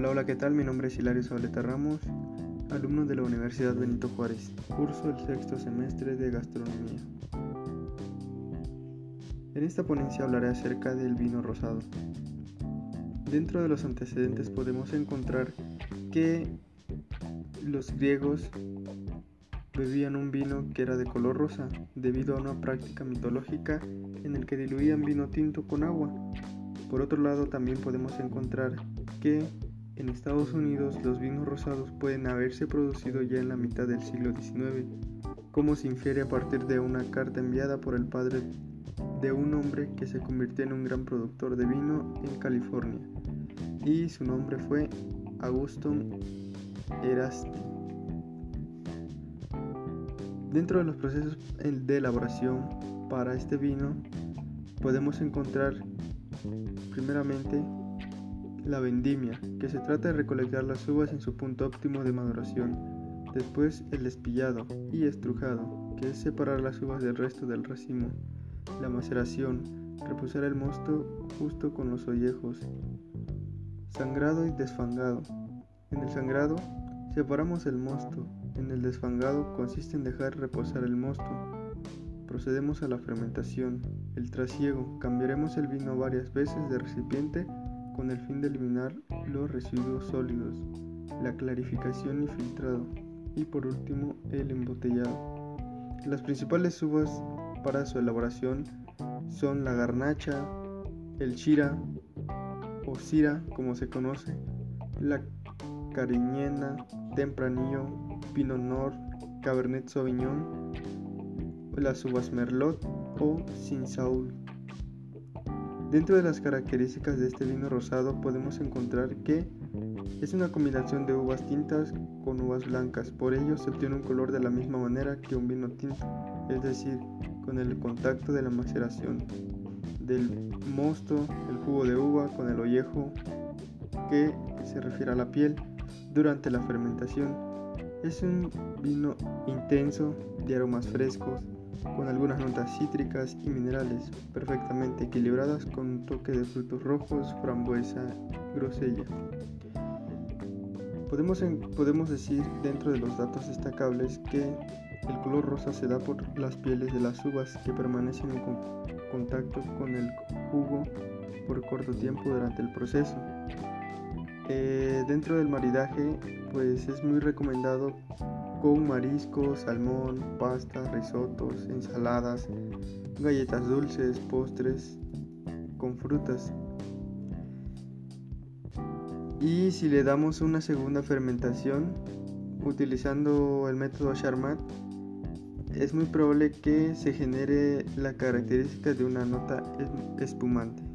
Hola, hola, ¿qué tal? Mi nombre es Hilario Zabaleta Ramos, alumno de la Universidad Benito Juárez, curso el sexto semestre de gastronomía. En esta ponencia hablaré acerca del vino rosado. Dentro de los antecedentes podemos encontrar que los griegos bebían un vino que era de color rosa debido a una práctica mitológica en el que diluían vino tinto con agua. Por otro lado, también podemos encontrar que en Estados Unidos los vinos rosados pueden haberse producido ya en la mitad del siglo XIX, como se infiere a partir de una carta enviada por el padre de un hombre que se convirtió en un gran productor de vino en California, y su nombre fue Auguston Erasti. Dentro de los procesos de elaboración para este vino podemos encontrar primeramente la vendimia, que se trata de recolectar las uvas en su punto óptimo de maduración. Después el despillado y estrujado, que es separar las uvas del resto del racimo. La maceración, reposar el mosto justo con los ollejos. Sangrado y desfangado. En el sangrado separamos el mosto. En el desfangado consiste en dejar reposar el mosto. Procedemos a la fermentación. El trasiego. Cambiaremos el vino varias veces de recipiente con el fin de eliminar los residuos sólidos, la clarificación y filtrado, y por último el embotellado. Las principales uvas para su elaboración son la garnacha, el chira o sira como se conoce, la cariñena, tempranillo, pinot noir, cabernet sauvignon, las uvas merlot o saúl. Dentro de las características de este vino rosado podemos encontrar que es una combinación de uvas tintas con uvas blancas, por ello se obtiene un color de la misma manera que un vino tinto, es decir, con el contacto de la maceración del mosto, el jugo de uva con el ollejo que se refiere a la piel durante la fermentación. Es un vino intenso de aromas frescos, con algunas notas cítricas y minerales perfectamente equilibradas con un toque de frutos rojos, frambuesa, grosella. Podemos, podemos decir dentro de los datos destacables que el color rosa se da por las pieles de las uvas que permanecen en contacto con el jugo por corto tiempo durante el proceso. Eh, dentro del maridaje, pues es muy recomendado con mariscos, salmón, pasta, risotos, ensaladas, galletas dulces, postres con frutas. Y si le damos una segunda fermentación utilizando el método Charmat, es muy probable que se genere la característica de una nota espumante.